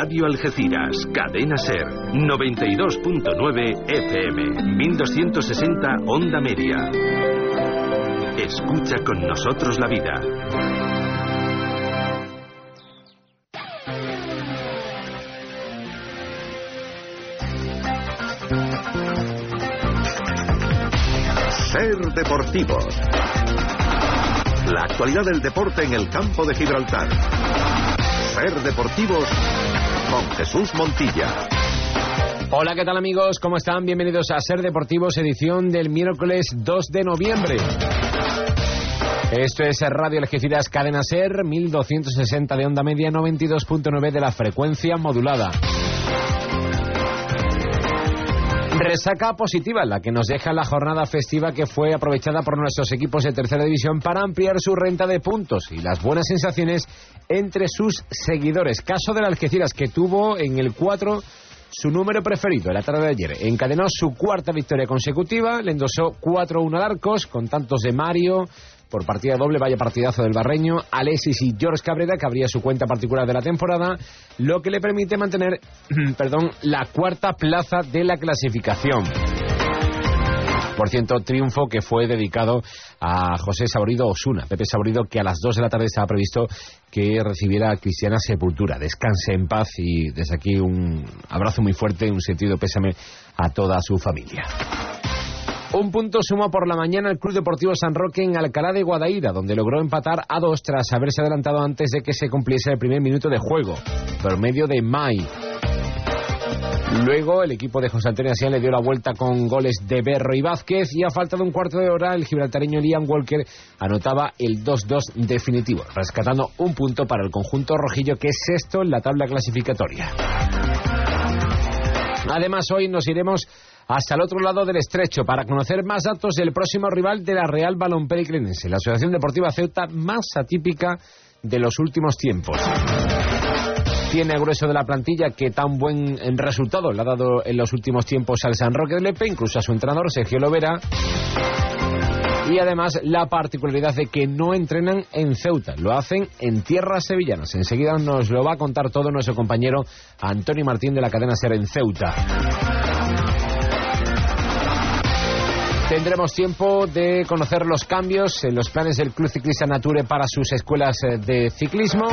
Radio Algeciras, Cadena Ser, 92.9 FM, 1260 Onda Media. Escucha con nosotros la vida. Ser Deportivos. La actualidad del deporte en el campo de Gibraltar. Ser Deportivos con Jesús Montilla. Hola, ¿qué tal amigos? ¿Cómo están? Bienvenidos a Ser Deportivos, edición del miércoles 2 de noviembre. Esto es Radio Algeciras Cadena Ser, 1260 de onda media, 92.9 de la frecuencia modulada. Resaca positiva, la que nos deja la jornada festiva que fue aprovechada por nuestros equipos de tercera división para ampliar su renta de puntos y las buenas sensaciones entre sus seguidores. Caso de la Algeciras que tuvo en el 4 su número preferido la tarde de ayer. Encadenó su cuarta victoria consecutiva, le endosó 4-1 al Arcos con tantos de Mario, por partida doble, vaya partidazo del Barreño, Alexis y George Cabrera, que abría su cuenta particular de la temporada, lo que le permite mantener, perdón, la cuarta plaza de la clasificación. Por cierto, triunfo que fue dedicado a José Saborido Osuna, Pepe Saborido, que a las 2 de la tarde estaba previsto que recibiera a Cristiana Sepultura. Descanse en paz y desde aquí un abrazo muy fuerte, un sentido pésame a toda su familia. Un punto suma por la mañana el Club Deportivo San Roque en Alcalá de Guadaira, donde logró empatar a dos tras haberse adelantado antes de que se cumpliese el primer minuto de juego, por medio de Mai. Luego el equipo de José Antonio Asian le dio la vuelta con goles de Berro y Vázquez y a falta de un cuarto de hora el gibraltareño Liam Walker anotaba el 2-2 definitivo, rescatando un punto para el conjunto rojillo que es sexto en la tabla clasificatoria. Además hoy nos iremos hasta el otro lado del estrecho para conocer más datos del próximo rival de la Real Balompériclense, la Asociación Deportiva Ceuta más atípica de los últimos tiempos. Tiene grueso de la plantilla que tan buen resultado le ha dado en los últimos tiempos al San Roque de Lepe, incluso a su entrenador Sergio Lovera. Y además la particularidad de que no entrenan en Ceuta, lo hacen en tierras sevillanas. Enseguida nos lo va a contar todo nuestro compañero Antonio Martín de la cadena Ser en Ceuta. Tendremos tiempo de conocer los cambios en los planes del Club Ciclista Nature para sus escuelas de ciclismo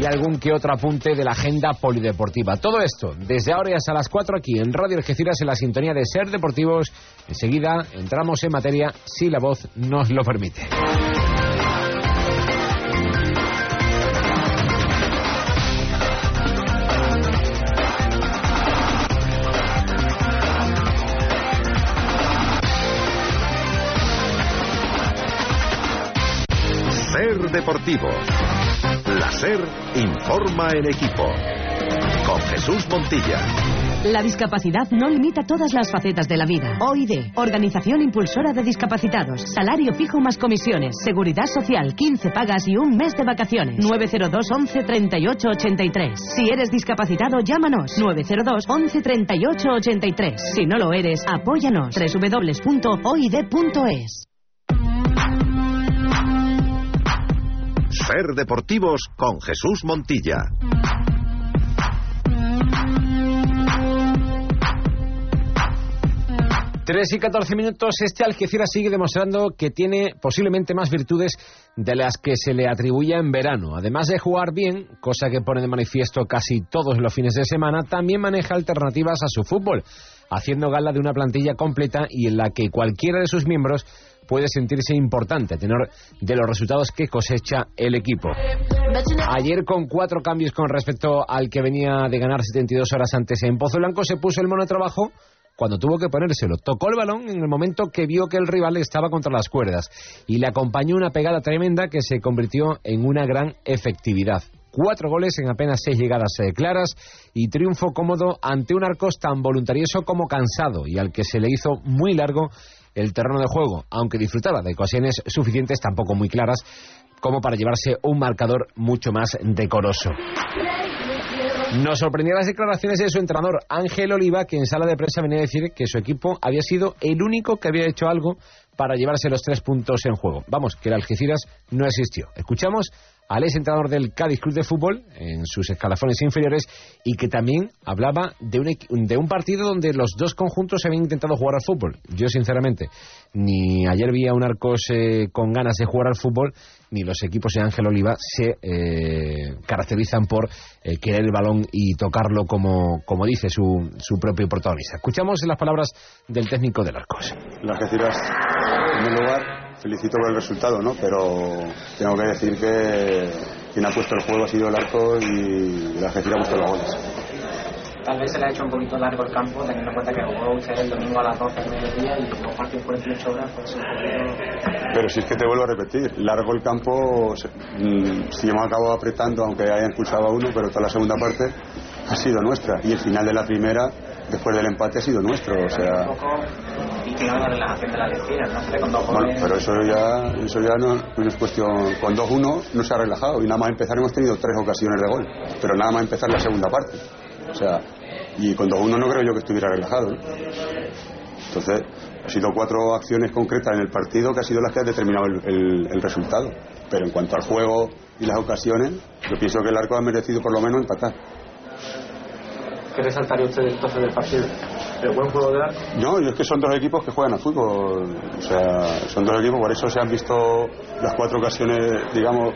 y algún que otro apunte de la agenda polideportiva. Todo esto desde ahora y hasta las 4 aquí en Radio Algeciras en la sintonía de Ser Deportivos. Enseguida entramos en materia si la voz nos lo permite. Ser Deportivo. La SER informa en equipo. Con Jesús Montilla. La discapacidad no limita todas las facetas de la vida. OID, Organización Impulsora de Discapacitados. Salario fijo más comisiones. Seguridad social, 15 pagas y un mes de vacaciones. 902 11 38 83. Si eres discapacitado, llámanos. 902 11 38 83. Si no lo eres, apóyanos. www.oid.es. Ser Deportivos con Jesús Montilla. Tres y 14 minutos, este Algeciras sigue demostrando que tiene posiblemente más virtudes de las que se le atribuye en verano. Además de jugar bien, cosa que pone de manifiesto casi todos los fines de semana, también maneja alternativas a su fútbol, haciendo gala de una plantilla completa y en la que cualquiera de sus miembros puede sentirse importante a tenor de los resultados que cosecha el equipo. Ayer con cuatro cambios con respecto al que venía de ganar 72 horas antes en Pozo Blanco se puso el mono trabajo cuando tuvo que ponérselo. Tocó el balón en el momento que vio que el rival estaba contra las cuerdas y le acompañó una pegada tremenda que se convirtió en una gran efectividad. cuatro goles en apenas seis llegadas claras y triunfo cómodo ante un Arcos tan voluntarioso como cansado y al que se le hizo muy largo el terreno de juego, aunque disfrutaba de ocasiones suficientes, tampoco muy claras, como para llevarse un marcador mucho más decoroso. Nos sorprendió las declaraciones de su entrenador Ángel Oliva, que en sala de prensa venía a decir que su equipo había sido el único que había hecho algo para llevarse los tres puntos en juego. Vamos, que el Algeciras no existió. Escuchamos al ex del Cádiz Club de Fútbol en sus escalafones inferiores y que también hablaba de un, de un partido donde los dos conjuntos habían intentado jugar al fútbol. Yo, sinceramente, ni ayer vi a un Arcos eh, con ganas de jugar al fútbol, ni los equipos de Ángel Oliva se eh, caracterizan por eh, querer el balón y tocarlo como, como dice su, su propio protagonista. Escuchamos las palabras del técnico del Arcos. Las en lugar, felicito por el resultado, ¿no? Pero tengo que decir que quien ha puesto el juego ha sido el arco y la Algeciras ha puesto los goles. Tal vez se le ha hecho un poquito largo el campo, teniendo en cuenta que jugó usted el domingo a las 12 del mediodía y partidos por 18 horas, pues un poquito... Pero si es que te vuelvo a repetir, largo el campo, mm, si hemos acabado apretando, aunque hayan expulsado a uno, pero toda la segunda parte ha sido nuestra. Y el final de la primera, después del empate, ha sido nuestro. O sea, y que la relajación de la lectura, ¿no? Con dos bueno, pero eso ya, eso ya no, no es cuestión. Con 2-1 no se ha relajado y nada más empezar hemos tenido tres ocasiones de gol, pero nada más empezar la segunda parte. O sea, y con 2-1 no creo yo que estuviera relajado. Entonces, ha sido cuatro acciones concretas en el partido que ha sido las que han determinado el, el, el resultado. Pero en cuanto al juego y las ocasiones, yo pienso que el arco ha merecido por lo menos empatar. ¿Qué resaltaría usted entonces del partido? ¿El buen juego de? No, es que son dos equipos que juegan al fútbol. O sea, son dos equipos, por eso se han visto las cuatro ocasiones, digamos.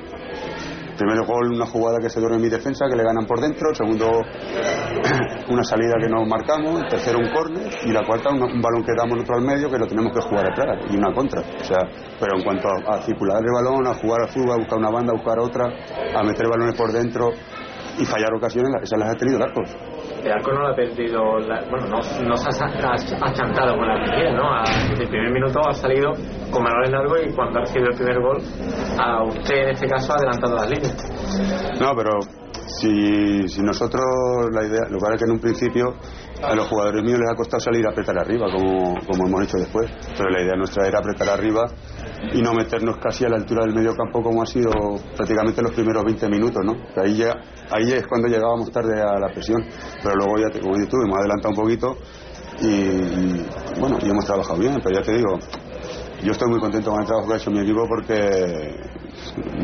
Primero gol, una jugada que se duerme en mi defensa, que le ganan por dentro. Segundo, una salida que no marcamos. Tercero, un córner. Y la cuarta, un, balón que damos nosotros al medio, que lo tenemos que jugar atrás. Y una contra. O sea, pero en cuanto a, a circular el balón, a jugar al fútbol, a buscar una banda, a buscar otra, a meter balones por dentro y fallar ocasiones, esas las ha tenido el Arcos. El arco no lo ha perdido, la, bueno, no, no se ha, ha achantado con la Argentina, ¿no? A, el primer minuto ha salido con valor largo y cuando ha recibido el primer gol, a usted en este caso ha adelantado las líneas. No, pero si, si nosotros, la idea, lo cual es que en un principio a los jugadores míos les ha costado salir a apretar arriba, como, como hemos hecho después, pero la idea nuestra era apretar arriba y no meternos casi a la altura del medio campo como ha sido prácticamente los primeros 20 minutos, ¿no? Ahí, ya, ahí es cuando llegábamos tarde a la presión, pero luego ya, como dices tú, hemos adelantado un poquito y, bueno, y hemos trabajado bien, pero ya te digo, yo estoy muy contento con el trabajo que ha hecho mi equipo porque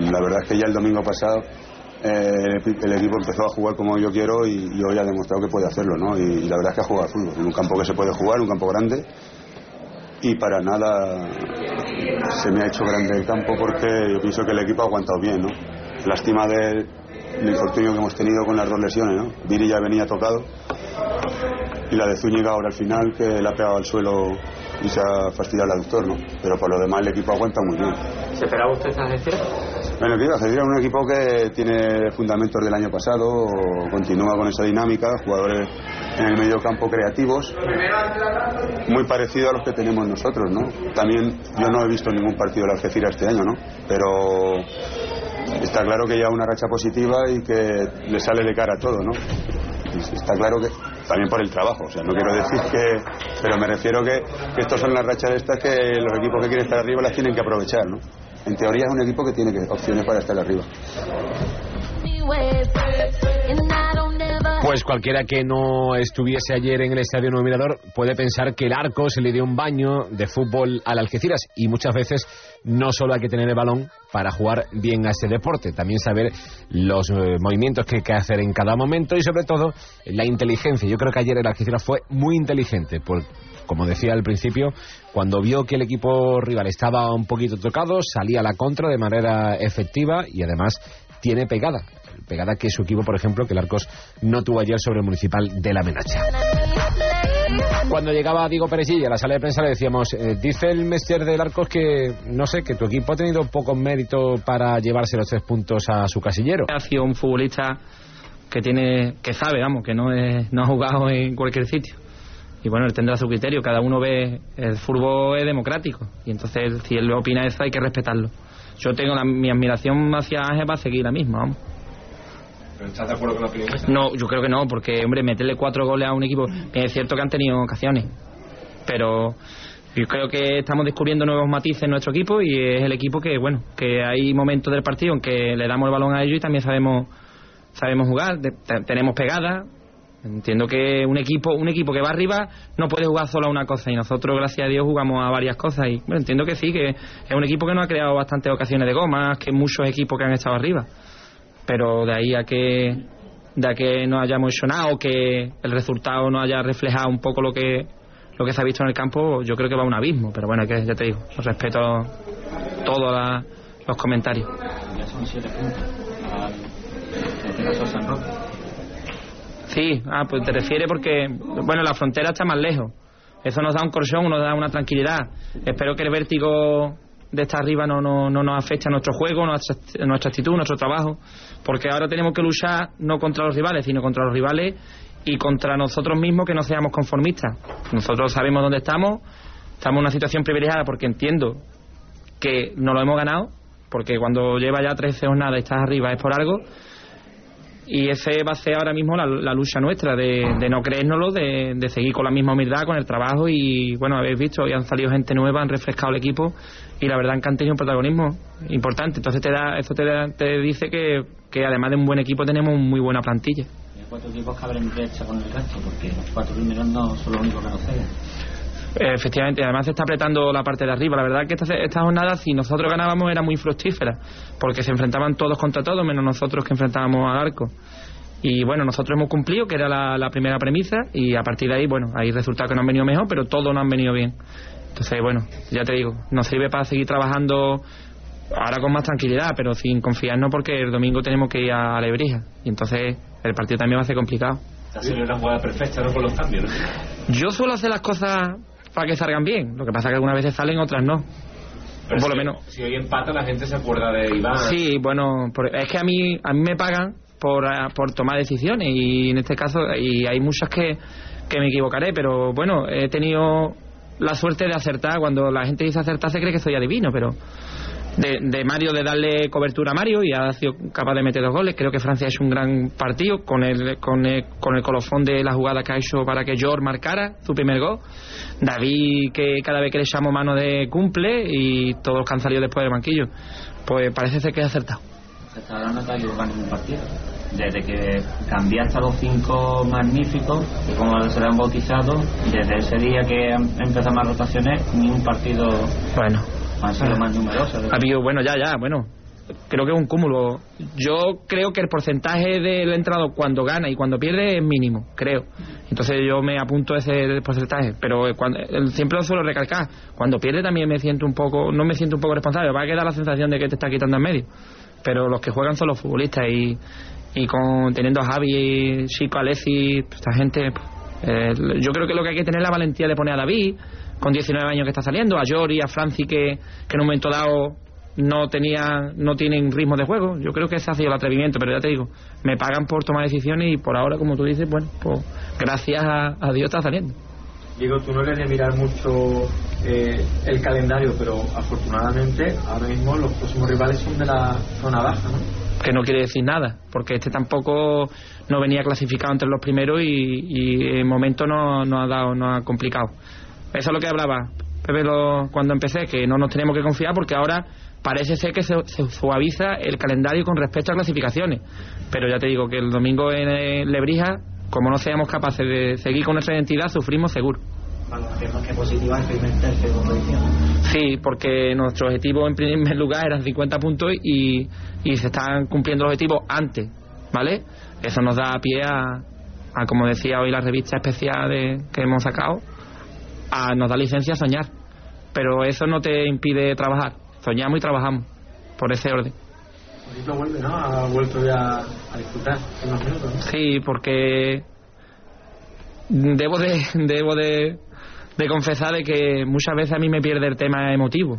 la verdad es que ya el domingo pasado eh, el, equipo empezó a jugar como yo quiero y, y, hoy ha demostrado que puede hacerlo, ¿no? Y, la verdad es que ha jugado fútbol, un campo que se puede jugar, un campo grande y para nada se me ha hecho grande el campo porque yo pienso que el equipo ha aguantado bien, ¿no? Lástima del, del infortunio que hemos tenido con las dos lesiones, ¿no? Viri ya venía tocado y la de Zúñiga ahora al final que le ha pegado al suelo y se ha fastidiado el aductor, ¿no? Pero por lo demás el equipo aguanta muy bien. ¿Se esperaba usted esta gestión? Bueno, Algeciras es un equipo que tiene fundamentos del año pasado, continúa con esa dinámica, jugadores en el medio campo creativos, muy parecido a los que tenemos nosotros, ¿no? También yo no he visto ningún partido de Algeciras este año, ¿no? Pero está claro que ya una racha positiva y que le sale de cara a todo, ¿no? Está claro que también por el trabajo, o sea, no quiero decir que, pero me refiero que, que estos son las rachas estas que los equipos que quieren estar arriba las tienen que aprovechar, ¿no? En teoría es un equipo que tiene opciones para estar arriba. Pues cualquiera que no estuviese ayer en el Estadio Nuevo Mirador puede pensar que el arco se le dio un baño de fútbol al Algeciras y muchas veces no solo hay que tener el balón para jugar bien a ese deporte, también saber los eh, movimientos que hay que hacer en cada momento y sobre todo la inteligencia. Yo creo que ayer el Algeciras fue muy inteligente, por, como decía al principio, cuando vio que el equipo rival estaba un poquito tocado, salía a la contra de manera efectiva y además tiene pegada pegada que su equipo, por ejemplo, que el Arcos no tuvo ayer sobre el Municipal de La Menacha. Cuando llegaba Diego Perezilla a la sala de prensa le decíamos, eh, dice el Mester del Arcos que, no sé, que tu equipo ha tenido poco mérito para llevarse los tres puntos a su casillero. Ha sido un futbolista que tiene, que sabe, vamos, que no, no ha jugado en cualquier sitio. Y bueno, él tendrá su criterio, cada uno ve, el fútbol es democrático, y entonces si él opina eso hay que respetarlo. Yo tengo la, mi admiración hacia Ángel para seguir la misma, vamos. ¿Estás de acuerdo con la opinión No, yo creo que no, porque, hombre, meterle cuatro goles a un equipo, es cierto que han tenido ocasiones, pero yo creo que estamos descubriendo nuevos matices en nuestro equipo y es el equipo que, bueno, que hay momentos del partido en que le damos el balón a ellos y también sabemos sabemos jugar, tenemos pegada. Entiendo que un equipo un equipo que va arriba no puede jugar solo a una cosa y nosotros, gracias a Dios, jugamos a varias cosas y bueno, entiendo que sí, que es un equipo que nos ha creado bastantes ocasiones de goma, que muchos equipos que han estado arriba. Pero de ahí a que de a que no hayamos hecho nada o que el resultado no haya reflejado un poco lo que lo que se ha visto en el campo, yo creo que va a un abismo. Pero bueno, que ya te digo, respeto todos los comentarios. Ya son siete puntos. En este. Sí, ah, pues te refieres porque, bueno, la frontera está más lejos. Eso nos da un colchón, nos da una tranquilidad. Espero que el vértigo de estar arriba no, no, no nos afecte a nuestro juego, nuestra, nuestra actitud, nuestro trabajo. Porque ahora tenemos que luchar no contra los rivales, sino contra los rivales y contra nosotros mismos que no seamos conformistas. Nosotros sabemos dónde estamos, estamos en una situación privilegiada porque entiendo que no lo hemos ganado, porque cuando lleva ya 13 jornadas y estás arriba es por algo. Y ese va a ser ahora mismo la, lucha nuestra, de, no creérnoslo, de, de, seguir con la misma humildad, con el trabajo. Y bueno, habéis visto, hoy han salido gente nueva, han refrescado el equipo y la verdad que han tenido un protagonismo importante. Entonces te da, eso te, te dice que, que además de un buen equipo tenemos muy buena plantilla cuatro equipos que abren brecha con el resto, porque los cuatro primeros no son los únicos que nos ceden. Efectivamente, además se está apretando la parte de arriba. La verdad que esta, esta jornada, si nosotros ganábamos, era muy fructífera, porque se enfrentaban todos contra todos, menos nosotros que enfrentábamos al arco. Y bueno, nosotros hemos cumplido, que era la, la primera premisa, y a partir de ahí, bueno, hay resultados que no han venido mejor, pero todos no han venido bien. Entonces, bueno, ya te digo, nos sirve para seguir trabajando ahora con más tranquilidad, pero sin confiarnos porque el domingo tenemos que ir a Lebrija. Y entonces el partido también va a ser complicado. Está siendo una jugada perfecta, ¿no? Con los cambios, ¿no? Yo suelo hacer las cosas para que salgan bien. Lo que pasa es que algunas veces salen, otras no. Pero por lo menos. Si hoy empata, la gente se acuerda de Iván. Sí, bueno, es que a mí, a mí me pagan por, ah, por tomar decisiones y en este caso, y hay muchas que, que me equivocaré, pero bueno, he tenido la suerte de acertar. Cuando la gente dice acertar, se cree que soy adivino, pero de, Mario de darle cobertura a Mario y ha sido capaz de meter dos goles. Creo que Francia hecho un gran partido con el, con el, con el colofón de la jugada que ha hecho para que George marcara su primer gol. David, que cada vez que le echamos mano de cumple y todos los que han salido después del banquillo. Pues parece ser que ha acertado. Ahora no te ha equivocado ningún partido. Desde que cambiaste a los cinco magníficos, como se le han bautizado, desde ese día que empezamos las rotaciones, ni un partido. Bueno, han sido más numerosas. Ha habido, bueno, ya, ya, bueno. Creo que es un cúmulo. Yo creo que el porcentaje del entrado cuando gana y cuando pierde es mínimo, creo. Entonces yo me apunto a ese porcentaje. Pero cuando, siempre lo suelo recalcar. Cuando pierde también me siento un poco, no me siento un poco responsable. Va a quedar la sensación de que te está quitando en medio. Pero los que juegan son los futbolistas y, y con teniendo a Javi, Chico, Alessi, esta gente. Eh, yo creo que lo que hay que tener es la valentía de poner a David con 19 años que está saliendo, a Jory, a Franci que, que en un momento dado no tenía no tienen ritmo de juego. Yo creo que ese ha sido el atrevimiento, pero ya te digo, me pagan por tomar decisiones y por ahora, como tú dices, bueno, pues gracias a, Dios está saliendo. Digo, tú no eres de mirar mucho eh, el calendario, pero afortunadamente ahora mismo los próximos rivales son de la zona baja, ¿no? Que no quiere decir nada, porque este tampoco no venía clasificado entre los primeros y, y en momento no, no ha dado, no ha complicado. Eso es lo que hablaba Pepe cuando empecé, que no nos tenemos que confiar porque ahora parece ser que se, suaviza el calendario con respecto a clasificaciones. Pero ya te digo que el domingo en Lebrija, como no seamos capaces de seguir con nuestra identidad, sufrimos seguro. Sí, porque nuestro objetivo en primer lugar eran 50 puntos y, y se están cumpliendo los objetivos antes, ¿vale? Eso nos da pie a, a como decía hoy la revista especial de, que hemos sacado, a, nos da licencia a soñar. Pero eso no te impide trabajar. Soñamos y trabajamos por ese orden. vuelve, ¿no? Ha vuelto ya a disfrutar Sí, porque debo de debo de, de confesar de que muchas veces a mí me pierde el tema emotivo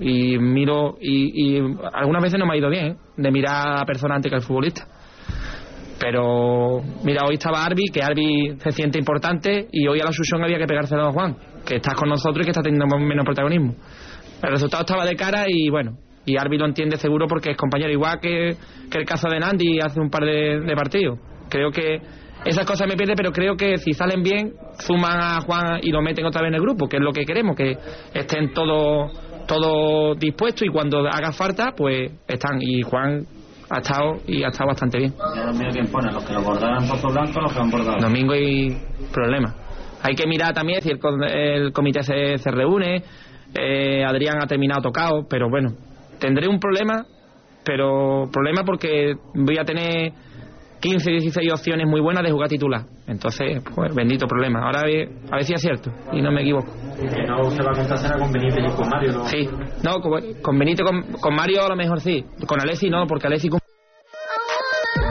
y miro y, y algunas veces no me ha ido bien ¿eh? de mirar a la persona antes que al futbolista pero mira, hoy estaba Arbi, que Arbi se siente importante, y hoy a la Susón había que pegárselo a Juan, que está con nosotros y que está teniendo menos protagonismo. El resultado estaba de cara y bueno, Y Arbi lo entiende seguro porque es compañero, igual que, que el caso de Nandi hace un par de, partidos. Creo que esas cosas me pierde, pero creo que si salen bien, suman a Juan y lo meten otra vez en el grupo, que es lo que queremos, que estén todos todo dispuestos y cuando haga falta, pues están. Y Juan ha estado y ha estado bastante bien. Ya domingo quién pone, los que lo bordaran pozo blanco los que han bordado. Domingo hay problema. Hay que mirar también si el, el comité se, se reúne. eh, Adrián ha terminado tocado, pero bueno, tendré un problema, pero problema porque voy a tener 15, 16 opciones muy buenas de jugar titular. Entonces, pues bendito problema. Ahora a ver, a ver si es cierto y no me equivoco. Que no se va a contar será con Benítez y con Mario, ¿no? Sí, no, con, con con, con Mario a lo mejor sí. Con Alessi no, porque Alessi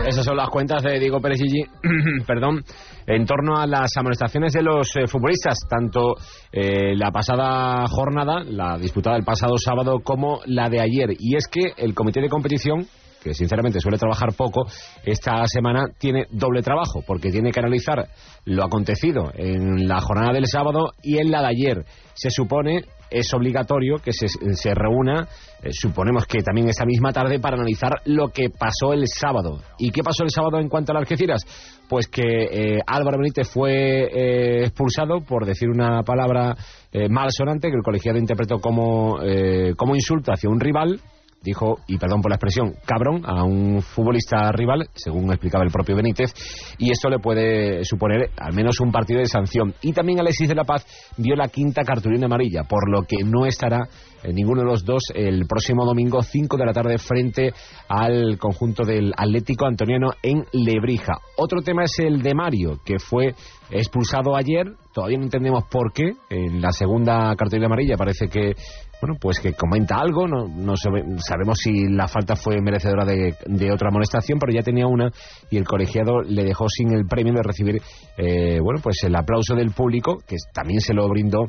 Esas son las cuentas de Diego Pérez Gigi, perdón, en torno a las amonestaciones de los eh, futbolistas, tanto eh, la pasada jornada, la disputada el pasado sábado, como la de ayer. Y es que el comité de competición que sinceramente suele trabajar poco, esta semana tiene doble trabajo, porque tiene que analizar lo acontecido en la jornada del sábado y en la de ayer. Se supone, es obligatorio que se, se reúna, eh, suponemos que también esta misma tarde, para analizar lo que pasó el sábado. ¿Y qué pasó el sábado en cuanto a las Algeciras? Pues que eh, Álvaro Benítez fue eh, expulsado por decir una palabra eh, malsonante que el colegiado interpretó como, eh, como insulto hacia un rival dijo, y perdón por la expresión, cabrón a un futbolista rival, según explicaba el propio Benítez, y esto le puede suponer al menos un partido de sanción. Y también Alexis de la Paz vio la quinta cartulina amarilla, por lo que no estará en ninguno de los dos el próximo domingo 5 de la tarde frente al conjunto del Atlético Antoniano en Lebrija. Otro tema es el de Mario, que fue expulsado ayer, todavía no entendemos por qué, en la segunda cartulina amarilla parece que bueno, pues que comenta algo, no, no sabe- sabemos si la falta fue merecedora de, de otra amonestación, pero ya tenía una y el colegiado le dejó sin el premio de recibir, eh, bueno, pues el aplauso del público, que también se lo brindó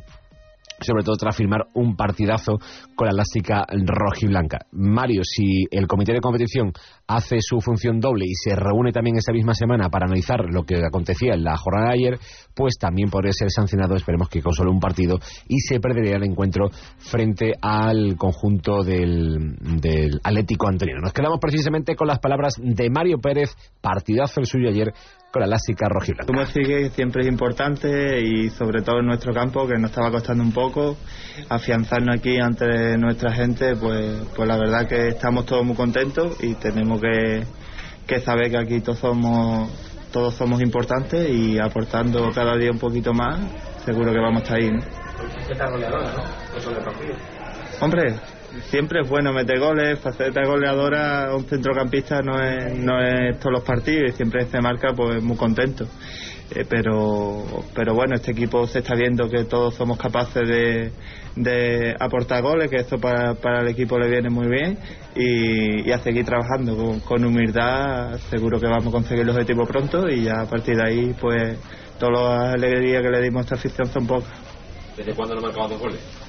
sobre todo tras firmar un partidazo con la elástica rojiblanca. Mario, si el comité de competición hace su función doble y se reúne también esta misma semana para analizar lo que acontecía en la jornada de ayer, pues también podría ser sancionado, esperemos que con solo un partido, y se perdería el encuentro frente al conjunto del, del Atlético Antonino. Nos quedamos precisamente con las palabras de Mario Pérez, partidazo el suyo ayer con la elástica rojiblanca. Como sigue siempre es importante y sobre todo en nuestro campo que nos estaba costando un poco afianzarnos aquí ante nuestra gente pues pues la verdad que estamos todos muy contentos y tenemos que, que saber que aquí todos somos todos somos importantes y aportando cada día un poquito más seguro que vamos a estar ahí ¿no? De partido. Hombre, siempre es bueno meter goles, faceta goleadora, un centrocampista no es, no es todos los partidos y siempre se marca pues muy contento. Eh, pero, pero bueno, este equipo se está viendo que todos somos capaces de, de aportar goles, que esto para, para el equipo le viene muy bien y, y a seguir trabajando con, con humildad, seguro que vamos a conseguir el objetivo pronto y ya a partir de ahí pues todas las alegrías que le dimos a esta afición son pocas. ¿Desde cuándo no marcabas dos goles?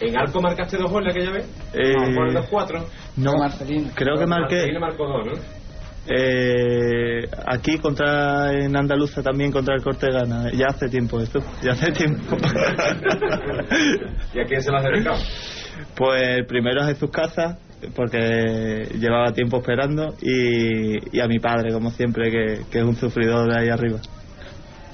¿En arco marcaste dos goles aquella vez? Eh, ¿O por los cuatro? No, creo que marqué Marcelino marcó dos, ¿no? eh, aquí contra en Andaluza también contra el Cortegana. Ya hace tiempo esto, ya hace tiempo. ¿Y a quién se lo has dedicado? pues primero a Jesús Casa porque llevaba tiempo esperando y, y a mi padre como siempre que, que es un sufridor de ahí arriba.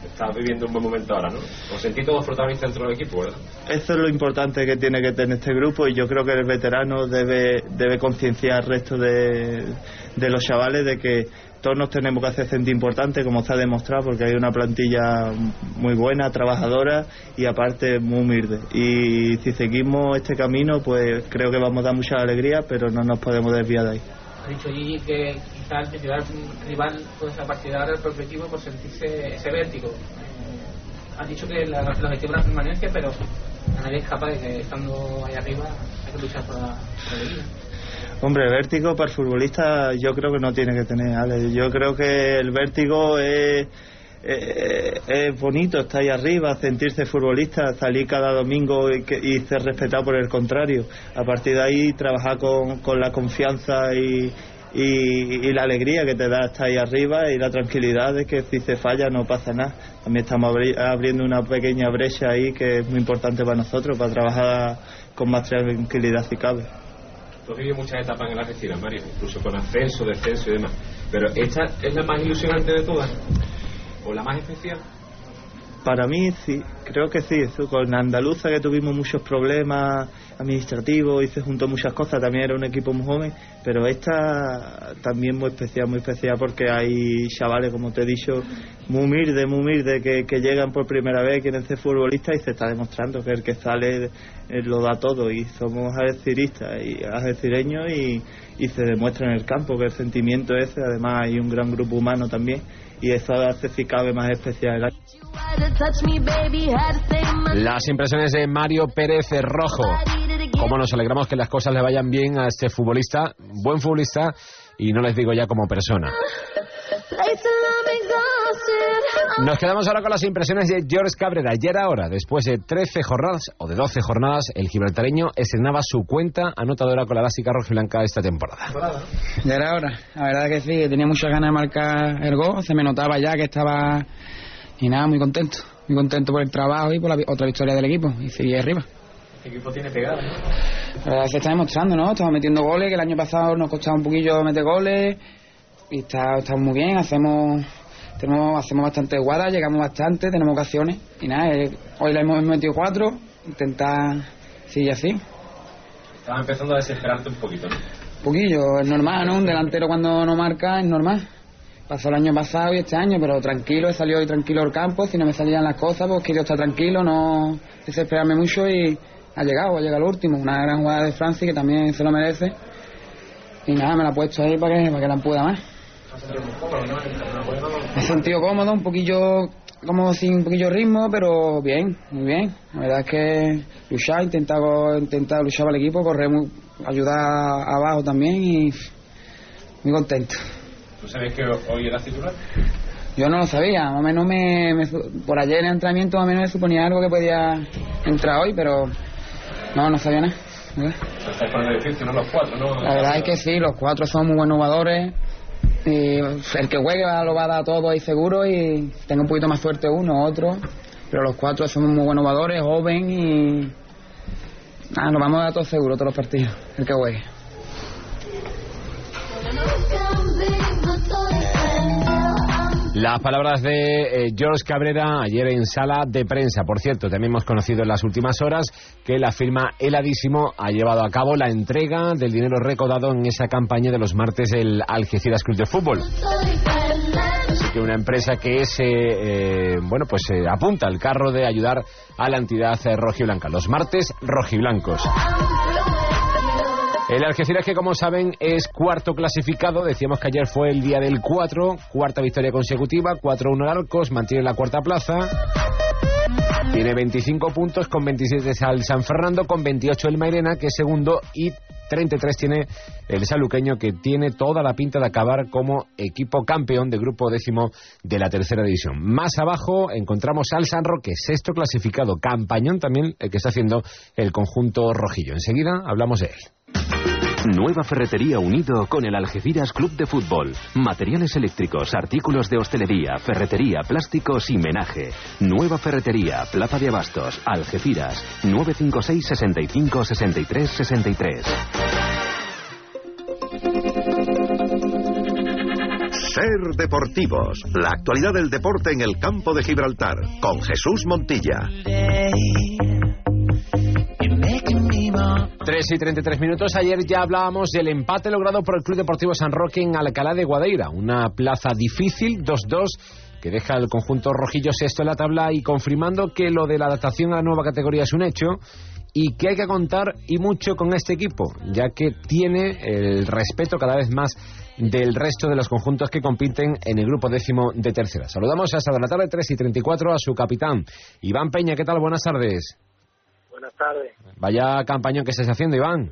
Estás viviendo un buen momento ahora, ¿no? Os sentí todos protagonistas dentro del equipo, ¿verdad? Eso es lo importante que tiene que tener este grupo y yo creo que el veterano debe, debe concienciar al resto de, de los chavales de que todos nos tenemos que hacer sentir importantes como ha demostrado porque hay una plantilla muy buena, trabajadora y aparte muy humilde. Y si seguimos este camino pues creo que vamos a dar mucha alegría pero no nos podemos desviar de ahí. Ha dicho Gigi que quizá el principal rival con esa partida era el objetivo por sentirse ese vértigo. Eh, ha dicho que la, el objetivo la permanencia, pero nadie es capaz de que estando ahí arriba hay que luchar por la, por la. Hombre, vértigo para el futbolista yo creo que no tiene que tener, Ale. Yo creo que el vértigo es, eh, es bonito estar ahí arriba, sentirse futbolista, salir cada domingo y, que- y ser respetado por el contrario. A partir de ahí trabajar con, con la confianza y, y, la alegría que te da estar ahí arriba y la tranquilidad de que si se falla no pasa nada. También estamos abri- abriendo una pequeña brecha ahí que es muy importante para nosotros, para trabajar con más tranquilidad si cabe. Tú has vivido muchas etapas en la Algeciras, Mario, incluso con ascenso, descenso y demás. Pero esta es la más ilusionante de todas, o la más especial. Para mí sí, creo que sí. Eso, Con Andaluza que tuvimos muchos problemas administrativos y se juntó muchas cosas, también era un equipo muy joven, pero esta también muy especial, muy especial porque hay chavales, como te he dicho, muy humildes, muy humildes, que, que llegan por primera vez, quieren ser futbolistas y se está demostrando que el que sale eh, lo da todo y somos algeciristas y algecireños y, y se demuestra en el campo que el sentimiento ese, además hay un gran grupo humano también y eso hace si cabe más especial el. Las impresiones de Mario Pérez Rojo. Cómo nos alegramos que las cosas le vayan bien a este futbolista, buen futbolista, y no les digo ya como persona. Nos quedamos ahora con las impresiones de George Cabrera. Ayer ahora, después de 13 jornadas o de 12 jornadas, el gibraltareño estrenaba su cuenta anotadora con la básica rojiblanca esta temporada. Ya era hora, la verdad que sí, que tenía muchas ganas de marcar el gol, se me notaba ya que estaba... Y nada, muy contento, muy contento por el trabajo y por la otra victoria del equipo, y seguir arriba. El equipo tiene pegada. ¿no? Se está demostrando, ¿no? Estamos metiendo goles, que el año pasado nos costaba un poquillo meter goles, y está, estamos muy bien, hacemos tenemos hacemos bastante guadas, llegamos bastante, tenemos ocasiones, y nada, eh, hoy le hemos metido cuatro, intentar seguir así. Estaba empezando a desesperarte un poquito, ¿no? poquillo, es normal, ¿no? Un delantero cuando no marca es normal. Pasó el año pasado y este año, pero tranquilo, he salido hoy tranquilo al campo, si no me salían las cosas, pues quiero estar tranquilo, no desesperarme mucho y ha llegado, ha llegado el último, una gran jugada de Francia que también se lo merece. Y nada, me la he puesto ahí para que, para que la pueda más. Me he sentido cómodo, un poquillo como sin un poquillo ritmo, pero bien, muy bien. La verdad es que luchar, intentar, intentar luchar para el equipo, correr, ayudar abajo también y muy contento. ¿Tú sabes que hoy eras titular? Yo no lo sabía, más o menos me, me por ayer en el entrenamiento más o menos me suponía algo que podía entrar hoy, pero no, no sabía nada. ¿verdad? Los cuatro, ¿no? La verdad es que sí, los cuatro son muy buenos jugadores. Y el que juegue lo va a dar todo ahí seguro y tenga un poquito más suerte uno, otro. Pero los cuatro son muy buenos jugadores, joven y. Nada, nos vamos a dar todo seguro todos los partidos, el que juegue. Las palabras de eh, George Cabrera ayer en sala de prensa. Por cierto, también hemos conocido en las últimas horas que la firma Heladísimo ha llevado a cabo la entrega del dinero recaudado en esa campaña de los martes del Algeciras Club de Fútbol. Así que una empresa que es, eh, eh, bueno, pues eh, apunta al carro de ayudar a la entidad eh, rojiblanca. Los martes rojiblancos. El Algeciras que como saben es cuarto clasificado, decíamos que ayer fue el día del 4, cuarta victoria consecutiva, 4-1 al Arcos, mantiene la cuarta plaza, tiene 25 puntos, con 27 está el San Fernando, con 28 el Mairena que es segundo y 33 tiene el saluqueño que tiene toda la pinta de acabar como equipo campeón de grupo décimo de la tercera división. Más abajo encontramos al San Roque, sexto clasificado, campañón también el que está haciendo el conjunto rojillo. Enseguida hablamos de él. Nueva Ferretería Unido con el Algeciras Club de Fútbol. Materiales eléctricos, artículos de hostelería, ferretería, plásticos y menaje. Nueva Ferretería, Plaza de Abastos, Algeciras. 956 65 63 63. Ser Deportivos, la actualidad del deporte en el campo de Gibraltar, con Jesús Montilla. 3 y 33 minutos. Ayer ya hablábamos del empate logrado por el Club Deportivo San Roque en Alcalá de Guadaira. Una plaza difícil, 2-2, que deja al conjunto rojillo sexto en la tabla y confirmando que lo de la adaptación a la nueva categoría es un hecho y que hay que contar y mucho con este equipo, ya que tiene el respeto cada vez más del resto de los conjuntos que compiten en el grupo décimo de tercera. Saludamos hasta de la tarde 3 y 34 a su capitán, Iván Peña. ¿Qué tal? Buenas tardes. Buenas tardes. Vaya campañón que estáis haciendo, Iván.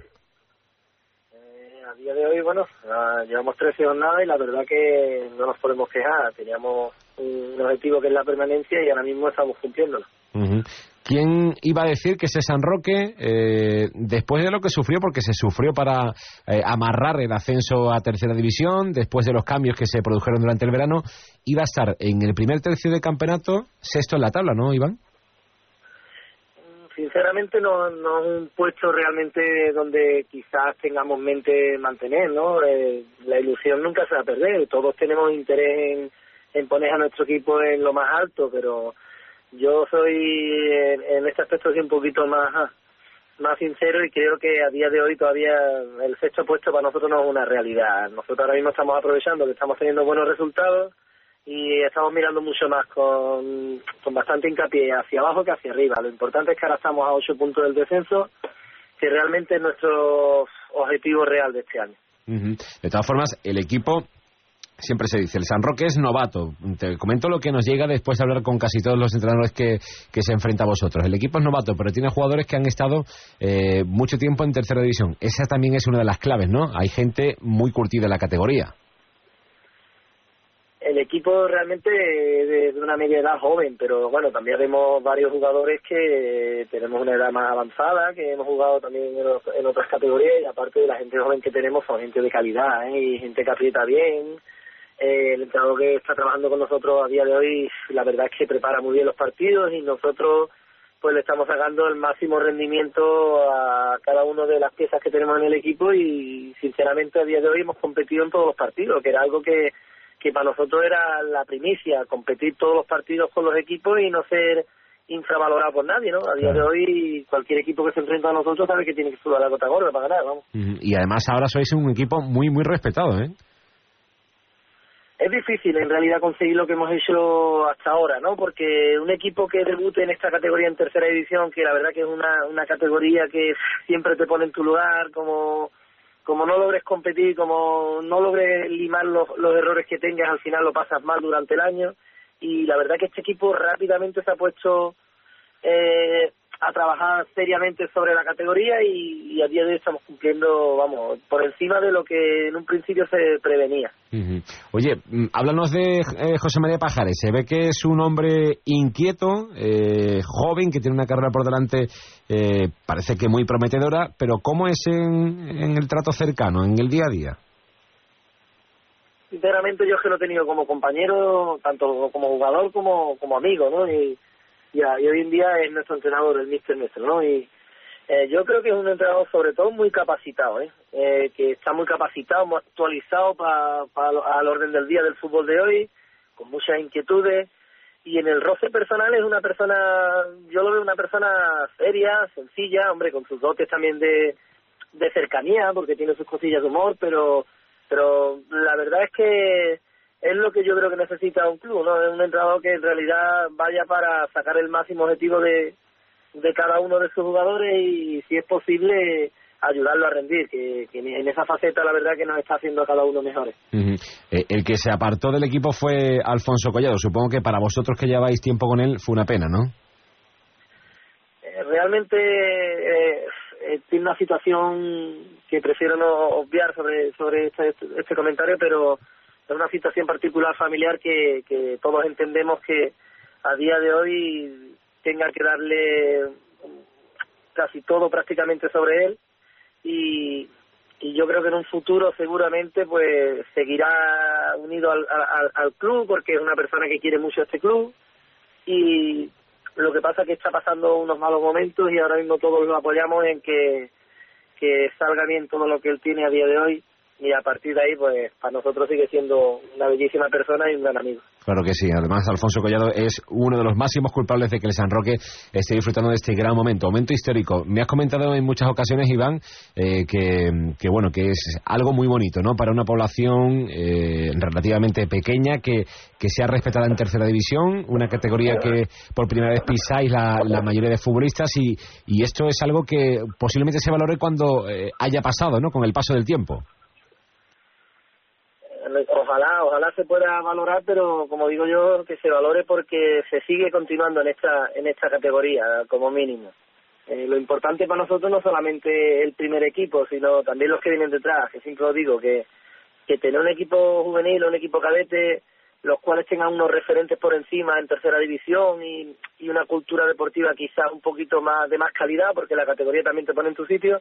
Eh, a día de hoy, bueno, ah, llevamos 13 jornadas y la verdad que no nos podemos quejar. Teníamos un objetivo que es la permanencia y ahora mismo estamos cumpliéndolo. ¿Quién iba a decir que ese San Roque, eh, después de lo que sufrió, porque se sufrió para eh, amarrar el ascenso a tercera división, después de los cambios que se produjeron durante el verano, iba a estar en el primer tercio de campeonato, sexto en la tabla, ¿no, Iván? Sinceramente no, no es un puesto realmente donde quizás tengamos mente mantener, ¿no? Eh, la ilusión nunca se va a perder, todos tenemos interés en, en poner a nuestro equipo en lo más alto, pero yo soy en, en este aspecto un poquito más más sincero y creo que a día de hoy todavía el sexto puesto para nosotros no es una realidad. Nosotros ahora mismo estamos aprovechando que estamos teniendo buenos resultados y estamos mirando mucho más con, con bastante hincapié hacia abajo que hacia arriba. Lo importante es que ahora estamos a ocho puntos del descenso, que realmente es nuestro objetivo real de este año. De todas formas, el equipo siempre se dice, el San Roque es novato. Te comento lo que nos llega después de hablar con casi todos los entrenadores que, que se enfrenta a vosotros. El equipo es novato, pero tiene jugadores que han estado eh, mucho tiempo en tercera división. Esa también es una de las claves, ¿no? Hay gente muy curtida en la categoría. El equipo realmente de, de una media edad joven, pero bueno, también vemos varios jugadores que tenemos una edad más avanzada, que hemos jugado también en, en otras categorías y aparte de la gente joven que tenemos son gente de calidad ¿eh? y gente que aprieta bien, eh, el entrenador que está trabajando con nosotros a día de hoy, la verdad es que prepara muy bien los partidos y nosotros pues le estamos sacando el máximo rendimiento a cada una de las piezas que tenemos en el equipo y sinceramente a día de hoy hemos competido en todos los partidos, que era algo que que para nosotros era la primicia, competir todos los partidos con los equipos y no ser infravalorado por nadie, ¿no? A día de hoy cualquier equipo que se enfrenta a nosotros sabe que tiene que sudar la gota gorda para ganar, vamos. Y además ahora sois un equipo muy, muy respetado, ¿eh? Es difícil en realidad conseguir lo que hemos hecho hasta ahora, ¿no? Porque un equipo que debute en esta categoría en tercera división, que la verdad que es una, una categoría que siempre te pone en tu lugar, como como no logres competir, como no logres limar los, los errores que tengas, al final lo pasas mal durante el año. Y la verdad que este equipo rápidamente se ha puesto eh, a trabajar seriamente sobre la categoría y, y, a día de hoy estamos cumpliendo, vamos, por encima de lo que en un principio se prevenía. Oye, mm, háblanos de eh, José María Pajares. Se ve que es un hombre inquieto, eh, joven, que tiene una carrera por delante, eh, parece que muy prometedora, pero ¿cómo es en, en el trato cercano, en el día a día? Sinceramente yo es que lo he tenido como compañero, tanto como jugador como, como amigo, ¿no? Y, y, y hoy en día es nuestro entrenador, el mister nuestro, ¿no? Y eh, yo creo que es un entrenador sobre todo muy capacitado, ¿eh? eh que está muy capacitado, muy actualizado para pa, al orden del día del fútbol de hoy, con muchas inquietudes y en el roce personal es una persona, yo lo veo una persona seria, sencilla, hombre, con sus dotes también de, de cercanía, porque tiene sus cosillas de humor, pero pero la verdad es que es lo que yo creo que necesita un club, ¿no? Es un entrenador que en realidad vaya para sacar el máximo objetivo de, de cada uno de sus jugadores y, si es posible, ayudarlo a rendir, que, que en esa faceta la verdad que nos está haciendo a cada uno mejores. Uh -huh. eh, el que se apartó del equipo fue Alfonso Collado. Supongo que para vosotros que lleváis tiempo con él fue una pena, ¿no? Eh, realmente eh, eh, tiene una situación que prefiero no obviar sobre sobre este, este comentario, pero es una situación particular familiar que, que todos entendemos que a día de hoy tenga que darle casi todo prácticamente sobre él y, y yo creo que en un futuro seguramente pues seguirá unido al, al, al club porque es una persona que quiere mucho este club y lo que pasa es que está pasando unos malos momentos y ahora mismo todos lo apoyamos en que que salga bien todo lo que él tiene a día de hoy y a partir de ahí, pues para nosotros sigue siendo una bellísima persona y un gran amigo. Claro que sí. Además, Alfonso Collado es uno de los máximos culpables de que el San Roque esté disfrutando de este gran momento, momento histórico. Me has comentado en muchas ocasiones, Iván, eh, que, que, bueno, que es algo muy bonito, ¿no? Para una población eh, relativamente pequeña que, que sea respetada en tercera división, una categoría que por primera vez pisáis la, la mayoría de futbolistas y, y esto es algo que posiblemente se valore cuando eh, haya pasado, ¿no? Con el paso del tiempo ojalá, ojalá se pueda valorar, pero como digo yo, que se valore porque se sigue continuando en esta, en esta categoría, como mínimo. Eh, lo importante para nosotros no solamente el primer equipo, sino también los que vienen detrás, que siempre lo digo, que, que tener un equipo juvenil o un equipo cadete, los cuales tengan unos referentes por encima en tercera división y, y una cultura deportiva quizás un poquito más de más calidad, porque la categoría también te pone en tu sitio,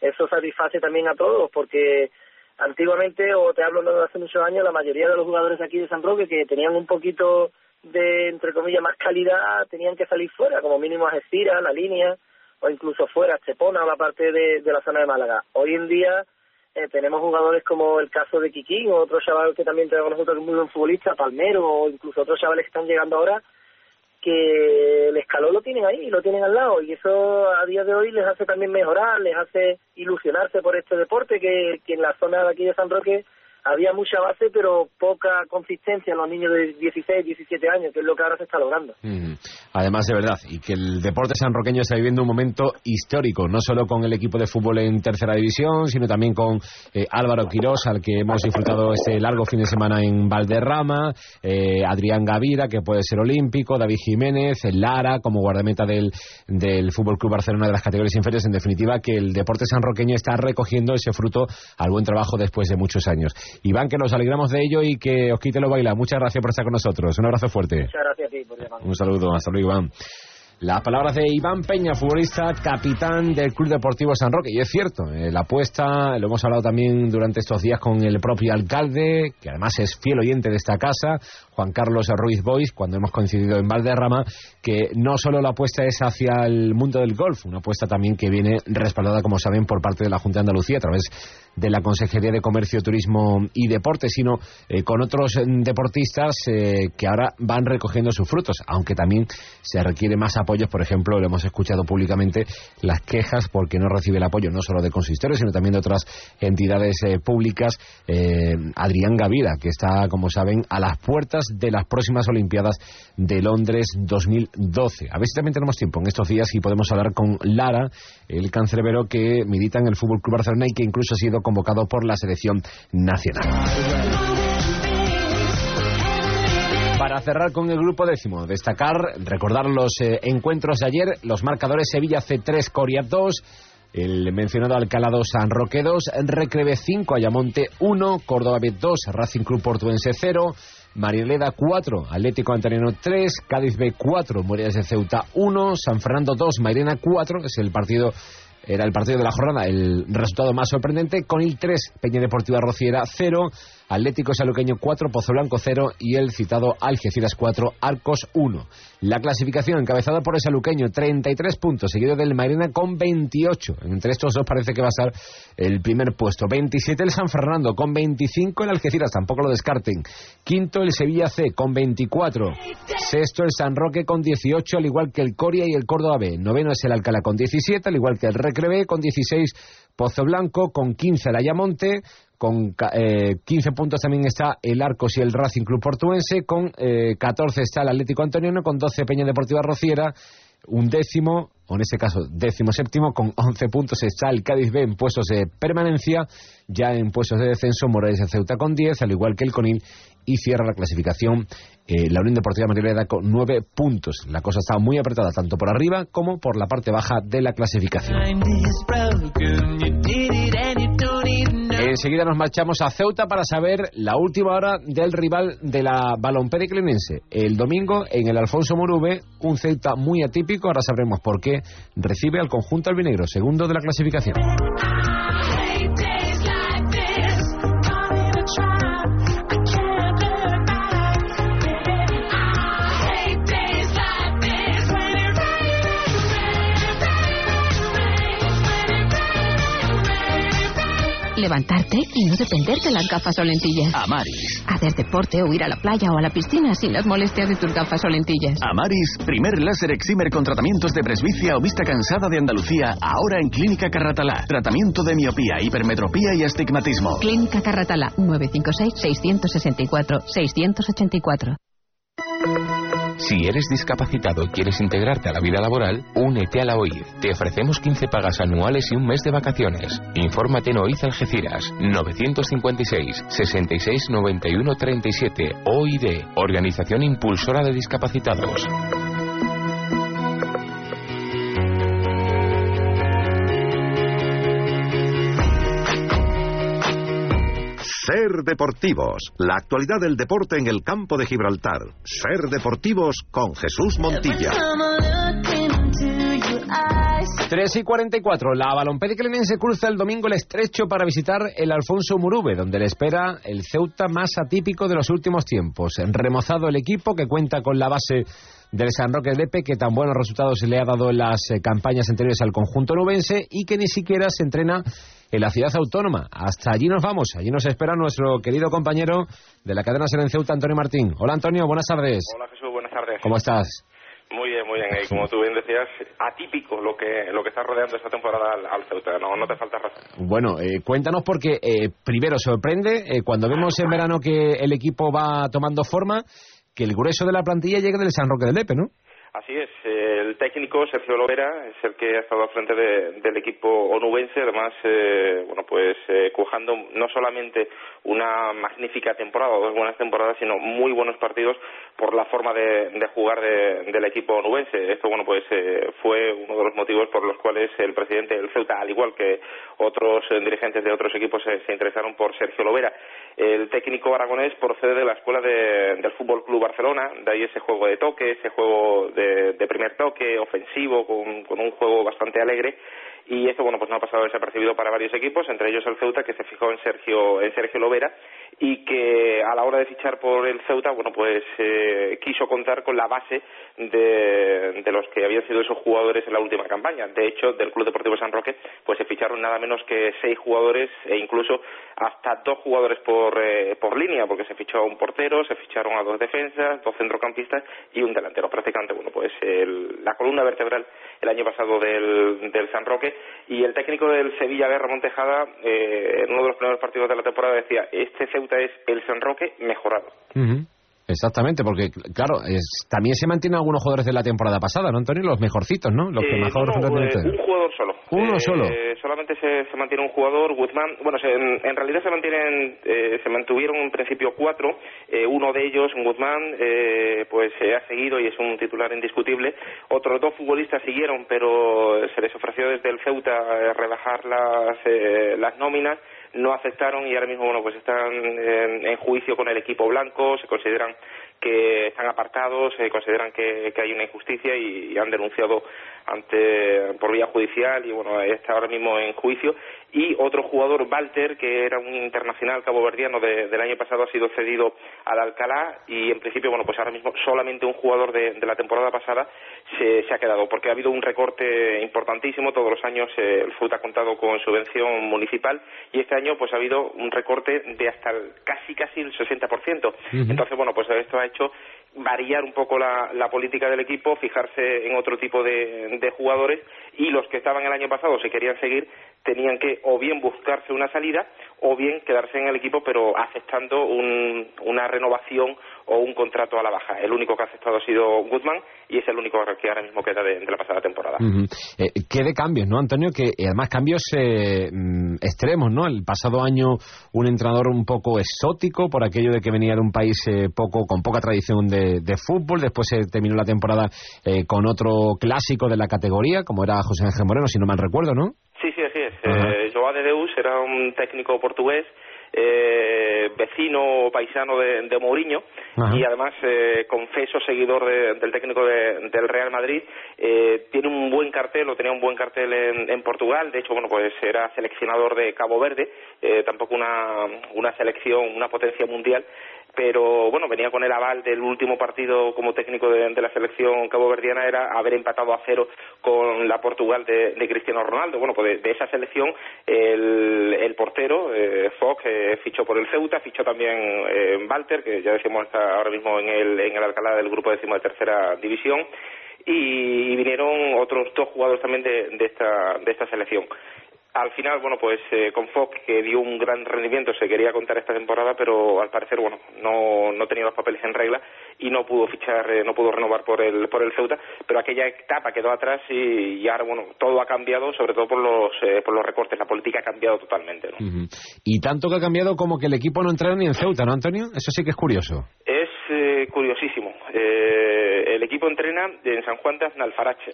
eso satisface también a todos, porque antiguamente, o te hablo de hace muchos años, la mayoría de los jugadores aquí de San Roque que tenían un poquito de, entre comillas, más calidad, tenían que salir fuera, como mínimo a Gestira, la línea, o incluso fuera, Estepona, la parte de, la zona de Málaga. Hoy en día eh, tenemos jugadores como el caso de Kikín, o otro chaval que también tenemos nosotros, muy buen futbolista, Palmero, o incluso otros chavales que están llegando ahora, que el escalón lo tienen ahí, lo tienen al lado, y eso a día de hoy les hace también mejorar, les hace ilusionarse por este deporte, que, que en la zona de aquí de San Roque había mucha base, pero poca consistencia en los niños de 16, 17 años, que es lo que ahora se está logrando. Además, de verdad, y que el deporte sanroqueño está viviendo un momento histórico, no solo con el equipo de fútbol en tercera división, sino también con eh, Álvaro Quirós, al que hemos disfrutado este largo fin de semana en Valderrama, eh, Adrián Gavira, que puede ser olímpico, David Jiménez, Lara, como guardameta del, del Fútbol Club Barcelona de las categorías inferiores. En definitiva, que el deporte sanroqueño está recogiendo ese fruto al buen trabajo después de muchos años. Iván, que nos alegramos de ello y que os quite lo baila. Muchas gracias por estar con nosotros. Un abrazo fuerte. Muchas gracias a ti por llamar. Un saludo. Hasta luego, Iván. Las palabras de Iván Peña, futbolista, capitán del Club Deportivo San Roque. Y es cierto, eh, la apuesta, lo hemos hablado también durante estos días con el propio alcalde, que además es fiel oyente de esta casa, Juan Carlos Ruiz Bois, cuando hemos coincidido en Valderrama, que no solo la apuesta es hacia el mundo del golf, una apuesta también que viene respaldada, como saben, por parte de la Junta de Andalucía a través de la Consejería de Comercio, Turismo y Deporte, sino eh, con otros mm, deportistas eh, que ahora van recogiendo sus frutos, aunque también se requiere más apoyos, por ejemplo, lo hemos escuchado públicamente, las quejas porque no recibe el apoyo no solo de consistorios, sino también de otras entidades eh, públicas. Adrián Gavira, que está, como saben, a las puertas de las próximas Olimpiadas de Londres 2012. A ver si también tenemos tiempo en estos días y podemos hablar con Lara, el cancerbero que milita en el Fútbol Club Barcelona y que incluso ha sido convocado por la selección nacional. Para cerrar con el grupo décimo, destacar, recordar los eh, encuentros de ayer, los marcadores Sevilla C3, Coria 2, el mencionado Alcalá 2, San Roque 2, Recreve 5, Ayamonte 1, Córdoba B 2, Racing Club Portuense 0, Marileda 4, Atlético Antoniano 3, Cádiz B 4, Moreras de Ceuta 1, San Fernando 2, Mairena 4, es el partido era el partido de la jornada, el resultado más sorprendente, con el 3, Peña Deportiva Rociera 0, Atlético Saluqueño 4, Pozo Blanco 0 y el citado Algeciras 4, Arcos 1. La clasificación encabezada por el Saluqueño 33 puntos, seguido del Mairena con 28. Entre estos dos parece que va a ser el primer puesto. 27 el San Fernando con 25 el Algeciras, tampoco lo descarten. Quinto el Sevilla C con 24. Sexto el San Roque con 18, al igual que el Coria y el Córdoba B. Noveno es el Alcalá con 17, al igual que el Recrebe con 16. Pozo Blanco con 15 el Ayamonte, con eh, 15 puntos también está el Arcos y el Racing Club Portuense, con eh, 14 está el Atlético Antoniano, con 12 Peña Deportiva Rociera, un décimo, o en este caso décimo séptimo, con 11 puntos está el Cádiz B en puestos de permanencia, ya en puestos de descenso Morales de Ceuta con 10, al igual que el Conil, y cierra la clasificación eh, la Unión Deportiva Marileda con 9 puntos. La cosa está muy apretada tanto por arriba como por la parte baja de la clasificación. Enseguida nos marchamos a Ceuta para saber la última hora del rival de la Balompédica Clinense. El domingo en el Alfonso Morube, un Ceuta muy atípico, ahora sabremos por qué, recibe al conjunto albinegro, segundo de la clasificación. Levantarte y no depender de las gafas o lentillas. Amaris. Hacer deporte o ir a la playa o a la piscina sin las molestias de tus gafas o lentillas. Amaris, primer láser eximer con tratamientos de presbicia o vista cansada de Andalucía, ahora en Clínica Carratalá. Tratamiento de miopía, hipermetropía y astigmatismo. Clínica Carratalá, 956-664-684. Si eres discapacitado y quieres integrarte a la vida laboral, únete a la OID. Te ofrecemos 15 pagas anuales y un mes de vacaciones. Infórmate en OID Algeciras 956 66 91 37 OID, Organización Impulsora de Discapacitados. Ser Deportivos, la actualidad del deporte en el campo de Gibraltar. Ser Deportivos con Jesús Montilla. Every time I look into your eyes, 3 y 44. La Balompédica Clenense cruza el domingo el estrecho para visitar el Alfonso Murube, donde le espera el Ceuta más atípico de los últimos tiempos. Remozado el equipo que cuenta con la base del San Roque de Lepe, que tan buenos resultados le ha dado en las eh, campañas anteriores al conjunto nubense y que ni siquiera se entrena en la ciudad autónoma. Hasta allí nos vamos. Allí nos espera nuestro querido compañero de la cadena Ser en Ceuta, Antonio Martín. Hola Antonio, buenas tardes. Hola Jesús, buenas tardes. ¿Cómo estás? Muy bien, muy bien. Y como tú bien decías, atípico lo que lo que está rodeando esta temporada al, al Ceuta. No, no te falta razón. Bueno, eh, cuéntanos porque eh, primero sorprende eh, cuando vemos en verano que el equipo va tomando forma que el grueso de la plantilla llegue del San Roque del Lepe, ¿no? Así es, el técnico Sergio Lovera es el que ha estado al frente de- del equipo onubense, además, eh, bueno, pues eh, no solamente una magnífica temporada dos buenas temporadas, sino muy buenos partidos por la forma de, de jugar de- del equipo onubense. Esto, bueno, pues eh, fue uno de los motivos por los cuales el presidente del Ceuta, al igual que otros eh, dirigentes de otros equipos, se, se interesaron por Sergio Lovera. El técnico aragonés procede de la escuela de- del Fútbol Club Barcelona, de ahí ese juego de toque, ese juego de, de primer toque, ofensivo, con, con un juego bastante alegre. Y esto, bueno, pues no ha pasado desapercibido para varios equipos, entre ellos el Ceuta, que se fijó en Sergio, en Sergio Lovera y que a la hora de fichar por el Ceuta, bueno, pues eh, quiso contar con la base de, de los que habían sido esos jugadores en la última campaña. De hecho, del Club Deportivo San Roque, pues se ficharon nada menos que seis jugadores e incluso hasta dos jugadores por, eh, por línea, porque se fichó a un portero, se ficharon a dos defensas, dos centrocampistas y un delantero. Prácticamente, bueno, pues el- la columna vertebral el año pasado del, del San Roque y el técnico del Sevilla, B. Ramón Tejada, eh, en uno de los primeros partidos de la temporada decía, este Ceuta es el San Roque mejorado. Exactamente, porque claro, es- también se mantienen algunos jugadores de la temporada pasada, ¿no, Antonio? Los mejorcitos, ¿no? Los que Eh, mejor no, rendimiento eh, un jugador solo. Uno Eh, solo. solamente se, se mantiene un jugador, Guzmán. Bueno, se- en, en realidad se mantienen, eh, se mantuvieron en principio cuatro. Eh, uno de ellos, Guzmán, eh, pues eh, ha seguido y es un titular indiscutible. Otros dos futbolistas siguieron, pero se les ofreció desde el Ceuta eh, rebajar las, eh, las nóminas. No aceptaron y ahora mismo, bueno, pues están en, en juicio con el equipo blanco. Se consideran que están apartados, se consideran que, que hay una injusticia y, y han denunciado ante por vía judicial y bueno está ahora mismo en juicio. Y otro jugador Walter que era un internacional caboverdiano de- del año pasado ha sido cedido al Alcalá y en principio bueno pues ahora mismo solamente un jugador de, de la temporada pasada se, se ha quedado porque ha habido un recorte importantísimo. Todos los años eh, el FUT ha contado con subvención municipal y este año pues ha habido un recorte de hasta el- casi casi el 60% entonces bueno pues esto ha hecho variar un poco la, la política del equipo, fijarse en otro tipo de, jugadores y los que estaban el año pasado, si querían seguir, tenían que o bien buscarse una salida o bien quedarse en el equipo pero aceptando un- una renovación o un contrato a la baja. El único que ha aceptado ha sido Guzmán y es el único que ahora mismo queda de, la pasada temporada. Ujú. Eh, ¿Qué de cambios, no, Antonio? Que eh, además cambios eh, mm, extremos, ¿no? El pasado año un entrenador un poco exótico por aquello de que venía de un país eh, poco con poca tradición de, de fútbol. Después se terminó la temporada eh, con otro clásico de la categoría, como era José Ángel Moreno, si no mal recuerdo, ¿no? Sí, sí, así es. Eh, Joao de Deus era un técnico portugués, eh, vecino paisano de, de Mourinho Ajá. y además eh, confeso seguidor de- del técnico de- del Real Madrid. Eh, tiene un buen cartel, o tenía un buen cartel en, en Portugal. De hecho, bueno, pues era seleccionador de Cabo Verde, eh, tampoco una, una selección, una potencia mundial pero bueno, venía con el aval del último partido como técnico de, de la selección caboverdiana era haber empatado a cero con la Portugal de, Cristiano Ronaldo. Bueno, pues de, esa selección el, el portero, eh, Fox, eh, fichó por el Ceuta, fichó también eh, Walter, que ya decimos está ahora mismo en el, en el Alcalá del grupo décimo de tercera división, y, vinieron otros dos jugadores también de, de esta, de esta selección. Al final, bueno, pues eh, con Fox, que dio un gran rendimiento, se quería contar esta temporada, pero al parecer, bueno, no, no tenía los papeles en regla y no pudo fichar, eh, no pudo renovar por el, por el Ceuta, pero aquella etapa quedó atrás y, y ahora, bueno, todo ha cambiado, sobre todo por los, eh, por los recortes, la política ha cambiado totalmente, ¿no? Y tanto que ha cambiado como que el equipo no entra ni en Ceuta, ¿no, Antonio? Eso sí que es curioso. Es eh, curiosísimo. Eh, el equipo entrena en San Juan de Aznalfarache.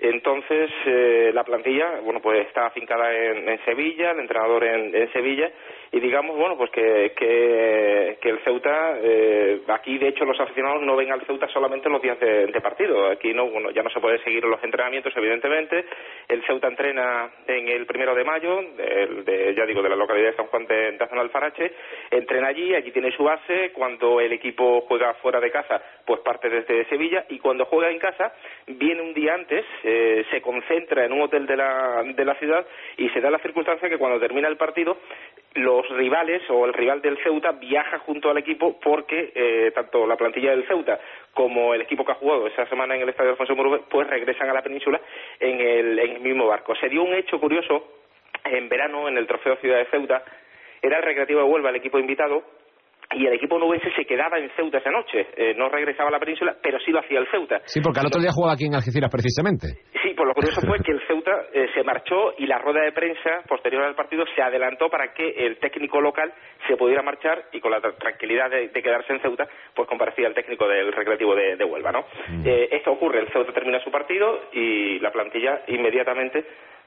Entonces, eh, la plantilla, bueno, pues está afincada en, en Sevilla, el entrenador en, en Sevilla, y digamos, bueno, pues que, que, que el Ceuta, eh, aquí de hecho los aficionados no ven al Ceuta solamente los días de, de partido. Aquí no, bueno, ya no se puede seguir los entrenamientos, evidentemente. El Ceuta entrena en el primero de mayo, del- de, ya digo, de la localidad de San Juan de, de Aznalfarache. Entrena allí, allí tiene su base. Cuando el equipo juega fuera de casa, pues parte desde Sevilla. Y cuando juega en casa, viene un día antes, eh, se concentra en un hotel de la, de la ciudad y se da la circunstancia que cuando termina el partido, los rivales o el rival del Ceuta viaja junto al equipo porque eh, tanto la plantilla del Ceuta como el equipo que ha jugado esa semana en el estadio Alfonso Murube pues regresan a la península en el, en el mismo barco. Se dio un hecho curioso en verano en el Trofeo Ciudad de Ceuta, era el Recreativo de Huelva el equipo invitado y el equipo nubense se quedaba en Ceuta esa noche, Eh, no regresaba a la península, pero sí lo hacía el Ceuta. Sí, porque al otro día jugaba aquí en Algeciras precisamente. Sí, pues lo curioso fue que el Ceuta eh, se marchó y la rueda de prensa posterior al partido se adelantó para que el técnico local se pudiera marchar y con la tra- tranquilidad de, de quedarse en Ceuta, pues comparecía el técnico del Recreativo de, de Huelva, ¿no? Eh, esto ocurre, el Ceuta termina su partido y la plantilla inmediatamente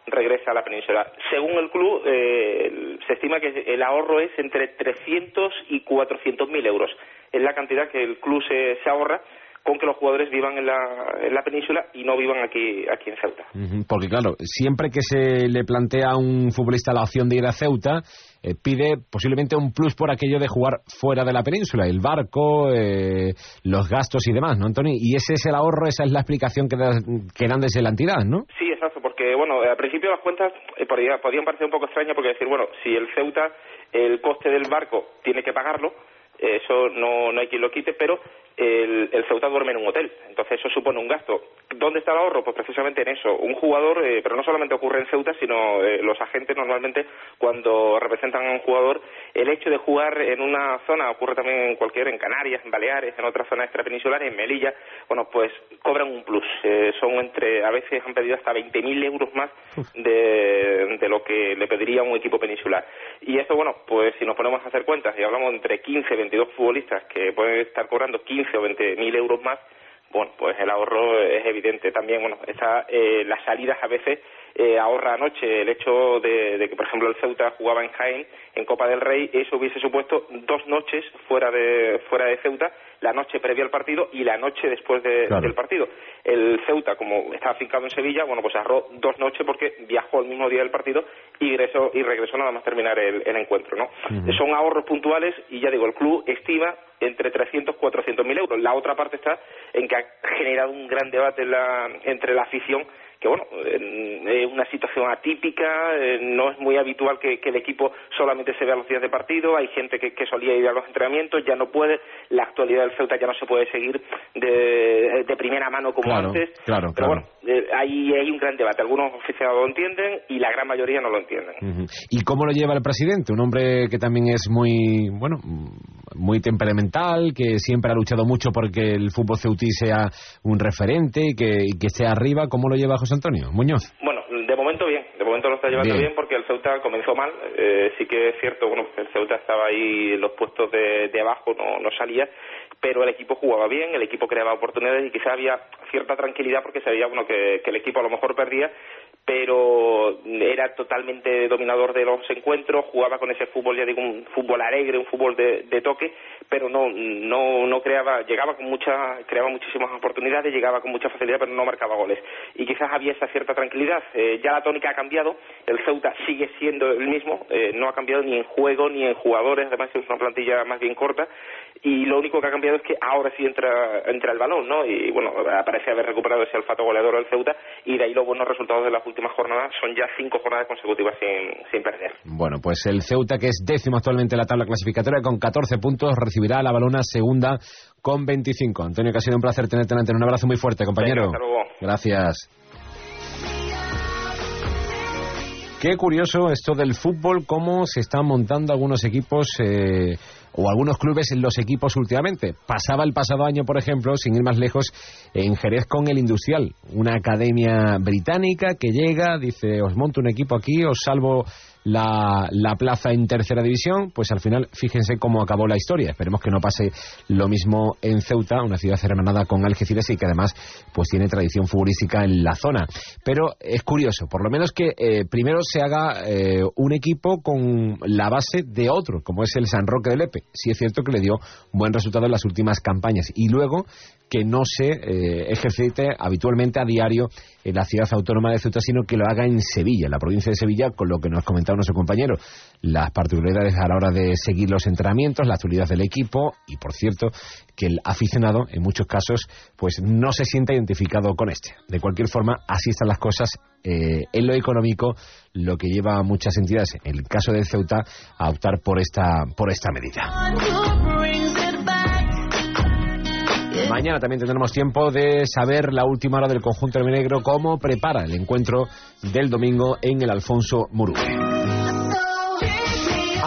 regresa a la península. Según el club, eh, se estima que el ahorro es entre 300 y 400 mil euros. Es la cantidad que el club se, se ahorra con que los jugadores vivan en la, en la península y no vivan aquí, aquí en Ceuta. Porque claro, siempre que se le plantea a un futbolista la opción de ir a Ceuta, eh, pide posiblemente un plus por aquello de jugar fuera de la península, el barco, eh, los gastos y demás, ¿no, Antonio? Y ese es el ahorro, esa es la explicación que, da- que dan desde la entidad, ¿no? Sí, exacto, porque bueno, al principio las cuentas eh, podía- podían parecer un poco extrañas porque decir, bueno, si el Ceuta el coste del barco tiene que pagarlo, eh, eso no, no hay quien lo quite, pero el, el Ceuta duerme en un hotel, entonces eso supone un gasto. ¿Dónde está el ahorro? Pues precisamente en eso. Un jugador, eh, pero no solamente ocurre en Ceuta, sino eh, los agentes normalmente cuando representan a un jugador, el hecho de jugar en una zona, ocurre también en cualquier, en Canarias, en Baleares, en otras zonas extrapeninsulares, en Melilla, bueno, pues cobran un plus. Eh, son entre, a veces han pedido hasta 20.000 euros más de, de lo que le pediría un equipo peninsular. Y esto, bueno, pues si nos ponemos a hacer cuentas y hablamos entre 15 y 22 futbolistas que pueden estar cobrando 15 o 20 mil euros más, bueno, pues el ahorro es evidente. También, bueno, está, eh, las salidas a veces eh, ahorra anoche el hecho de, de que, por ejemplo, el Ceuta jugaba en Jaén, en Copa del Rey, eso hubiese supuesto dos noches fuera de, fuera de Ceuta, la noche previa al partido y la noche después de- Claro. del partido. El Ceuta, como estaba afincado en Sevilla, bueno, pues ahorró dos noches porque viajó el mismo día del partido y regresó, y regresó nada más terminar el, el encuentro, ¿no? Son ahorros puntuales y ya digo, el club estima entre 300 y 400 mil euros. La otra parte está en que ha generado un gran debate en la- entre la afición que bueno, en- es una situación atípica, eh, no es muy habitual que, que el equipo solamente se vea los días de partido, hay gente que, que solía ir a los entrenamientos, ya no puede, la actualidad del Ceuta ya no se puede seguir de, de primera mano como Claro, antes, claro, pero claro. bueno, eh, ahí hay un gran debate, algunos aficionados lo entienden y la gran mayoría no lo entienden. ¿Y cómo lo lleva el presidente? Un hombre que también es muy, bueno, muy temperamental, que siempre ha luchado mucho porque el fútbol ceutí sea un referente y que, y que esté arriba. ¿Cómo lo lleva José Antonio Muñoz? Bueno, de momento bien, de momento lo está llevando Bien. bien, porque el Ceuta comenzó mal, eh, sí que es cierto, bueno, el Ceuta estaba ahí en los puestos de, de abajo, no, no salía, pero el equipo jugaba bien, el equipo creaba oportunidades y quizá había cierta tranquilidad porque sabía, bueno, que, que el equipo a lo mejor perdía, pero era totalmente dominador de los encuentros, jugaba con ese fútbol, ya digo, un fútbol alegre, un fútbol de, de toque, pero no, no, no creaba, llegaba con mucha, creaba muchísimas oportunidades, llegaba con mucha facilidad, pero no marcaba goles. Y quizás había esa cierta tranquilidad. Eh, ya la tónica ha cambiado, el Ceuta sigue siendo el mismo, eh, no ha cambiado ni en juego ni en jugadores, además es una plantilla más bien corta, y lo único que ha cambiado es que ahora sí entra, entra el balón, ¿no? Y bueno, parece haber recuperado ese olfato goleador del Ceuta, y de ahí los buenos resultados de las últimas jornadas son ya cinco jornadas consecutivas sin, sin perder. Bueno, pues el Ceuta, que es décimo actualmente en la tabla clasificatoria con 14 puntos, recibirá a la balona segunda con 25. Antonio, que ha sido un placer tenerte en antena. Un abrazo muy fuerte, compañero. Venga, hasta luego. Gracias. Qué curioso esto del fútbol, cómo se están montando algunos equipos eh, o algunos clubes en los equipos últimamente. Pasaba el pasado año, por ejemplo, sin ir más lejos, en Jerez con el Industrial, una academia británica que llega, dice, os monto un equipo aquí, os salvo la, la plaza en tercera división, pues al final fíjense cómo acabó la historia. Esperemos que no pase lo mismo en Ceuta, una ciudad hermanada con Algeciras y que además pues tiene tradición futbolística en la zona. Pero es curioso, por lo menos que eh, primero se haga eh, un equipo con la base de otro, como es el San Roque de Lepe. Sí es cierto que le dio buen resultado en las últimas campañas. Y luego que no se eh, ejercite habitualmente a diario en la ciudad autónoma de Ceuta, sino que lo haga en Sevilla, la provincia de Sevilla, con lo que nos comentaba nuestro compañero, las particularidades a la hora de seguir los entrenamientos, la actualidad del equipo y, por cierto, que el aficionado, en muchos casos, pues no se sienta identificado con este. De cualquier forma, así están las cosas eh, en lo económico, lo que lleva a muchas entidades, en el caso de Ceuta, a optar por esta, por esta medida. Mañana también tendremos tiempo de saber la última hora del conjunto negro cómo prepara el encuentro del domingo en el Alfonso Murube.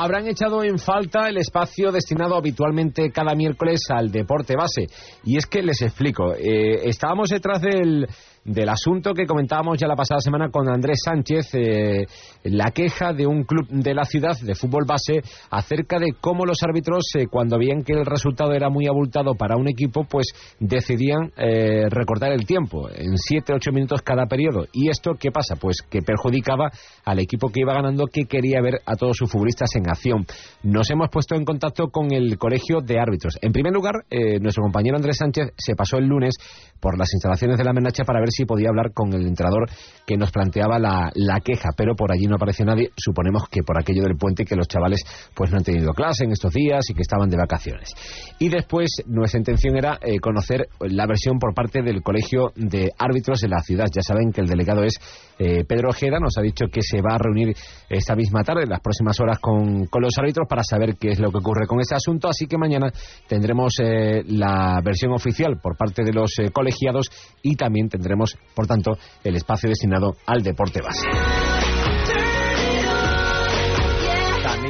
Habrán echado en falta el espacio destinado habitualmente cada miércoles al deporte base. Y es que les explico, eh, estábamos detrás del del asunto que comentábamos ya la pasada semana con Andrés Sánchez, eh, la queja de un club de la ciudad de fútbol base acerca de cómo los árbitros, eh, cuando veían que el resultado era muy abultado para un equipo, pues decidían eh, recortar el tiempo en 7-8 minutos cada periodo. ¿Y esto qué pasa? Pues que perjudicaba al equipo que iba ganando, que quería ver a todos sus futbolistas en acción. Nos hemos puesto en contacto con el colegio de árbitros. En primer lugar, nuestro compañero Andrés Sánchez se pasó el lunes por las instalaciones de la Menacha para ver si podía hablar con el entrenador que nos planteaba la, queja, pero por allí no apareció nadie. Suponemos que por aquello del puente que los chavales pues no han tenido clase en estos días y que estaban de vacaciones. Y después nuestra intención era eh, conocer la versión por parte del Colegio de Árbitros de la ciudad. Ya saben que el delegado es eh, Pedro Ojeda, nos ha dicho que se va a reunir esta misma tarde, en las próximas horas, con, con los árbitros para saber qué es lo que ocurre con este asunto. Así que mañana tendremos eh, la versión oficial por parte de los colegiados y también tendremos por tanto, el espacio destinado al deporte base.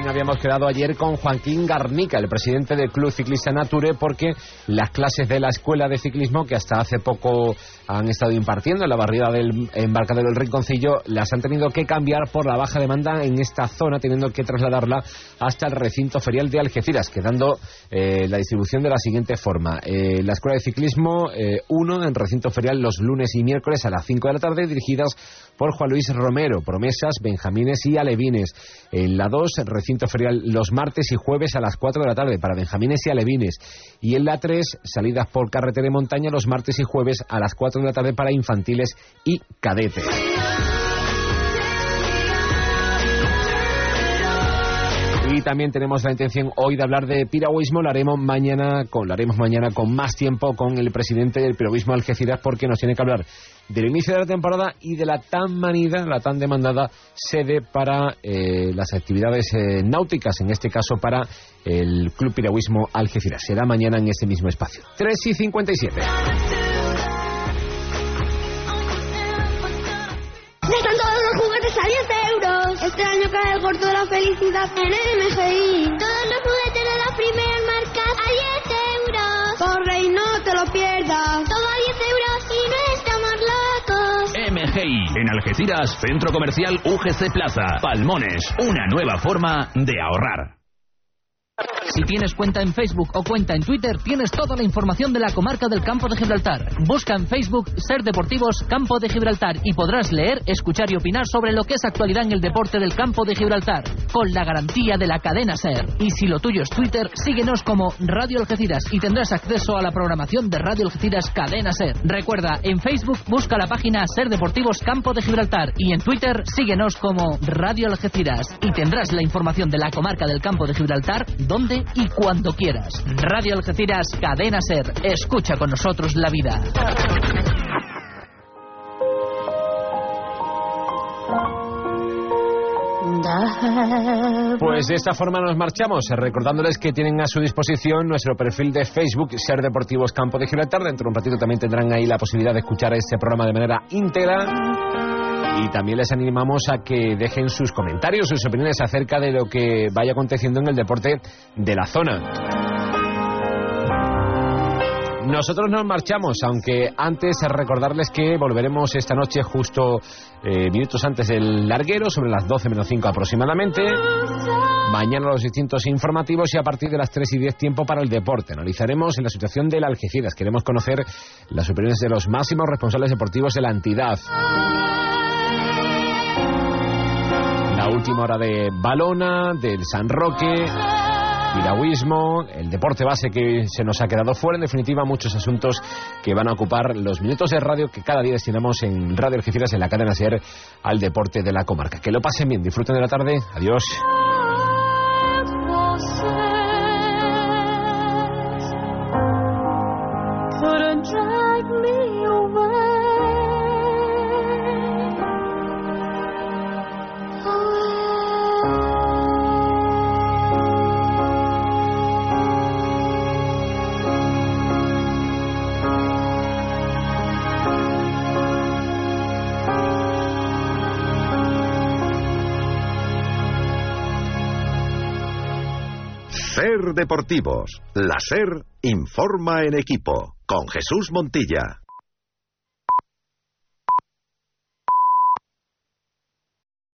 Habíamos quedado ayer con Joaquín Garnica, el presidente del Club Ciclista Nature, porque las clases de la Escuela de Ciclismo, que hasta hace poco han estado impartiendo en la barriada del embarcadero del Rinconcillo, las han tenido que cambiar por la baja demanda en esta zona, teniendo que trasladarla hasta el recinto ferial de Algeciras, quedando eh, la distribución de la siguiente forma. Eh, la Escuela de Ciclismo, eh, uno en recinto ferial los lunes y miércoles a las 5 de la tarde, dirigidas por Juan Luis Romero, Promesas, Benjamines y Alevines. En la 2, recinto ferial los martes y jueves a las 4 de la tarde para Benjamines y Alevines. Y en la 3, salidas por carretera y montaña los martes y jueves a las 4 de la tarde para infantiles y cadetes. Y también tenemos la intención hoy de hablar de piragüismo. Lo haremos mañana con, lo haremos mañana con más tiempo con el presidente del piragüismo Algeciras porque nos tiene que hablar del inicio de la temporada y de la tan manida, la tan demandada sede para eh, las actividades eh, náuticas, en este caso para el Club Piragüismo Algeciras. Será mañana en este mismo espacio. 3 y 57. Este año cae el corto de la felicidad en MGI. Todos los juguetes de las primeras marcas a 10 euros. Corre y no te lo pierdas. Todo a 10 euros y no estamos locos. MGI. En Algeciras, Centro Comercial UGC Plaza. Palmones. Una nueva forma de ahorrar. Si tienes cuenta en Facebook o cuenta en Twitter, tienes toda la información de la comarca del Campo de Gibraltar. Busca en Facebook Ser Deportivos Campo de Gibraltar y podrás leer, escuchar y opinar sobre lo que es actualidad en el deporte del Campo de Gibraltar, con la garantía de la cadena Ser. Y si lo tuyo es Twitter, síguenos como Radio Algeciras y tendrás acceso a la programación de Radio Algeciras Cadena Ser. Recuerda, en Facebook busca la página Ser Deportivos Campo de Gibraltar y en Twitter síguenos como Radio Algeciras y tendrás la información de la comarca del Campo de Gibraltar donde y cuando quieras. Radio Algeciras, Cadena Ser. Escucha con nosotros la vida. Pues de esta forma nos marchamos, recordándoles que tienen a su disposición nuestro perfil de Facebook, Ser Deportivos Campo de Gibraltar. Dentro de un ratito también tendrán ahí la posibilidad de escuchar este programa de manera íntegra. Y también les animamos a que dejen sus comentarios, sus opiniones acerca de lo que vaya aconteciendo en el deporte de la zona. Nosotros nos marchamos, aunque antes recordarles que volveremos esta noche justo eh, minutos antes del larguero, sobre las 12 menos 5 aproximadamente. Mañana los distintos informativos y a partir de las 3 y 10 tiempo para el deporte. Analizaremos la situación del Algeciras. Queremos conocer las opiniones de los máximos responsables deportivos de la entidad. La última hora de Balona, del San Roque, piragüismo, el deporte base que se nos ha quedado fuera. En definitiva, muchos asuntos que van a ocupar los minutos de radio que cada día destinamos en Radio Algeciras, en la cadena SER, al deporte de la comarca. Que lo pasen bien, disfruten de la tarde. Adiós. Deportivos. La SER informa en equipo. Con Jesús Montilla.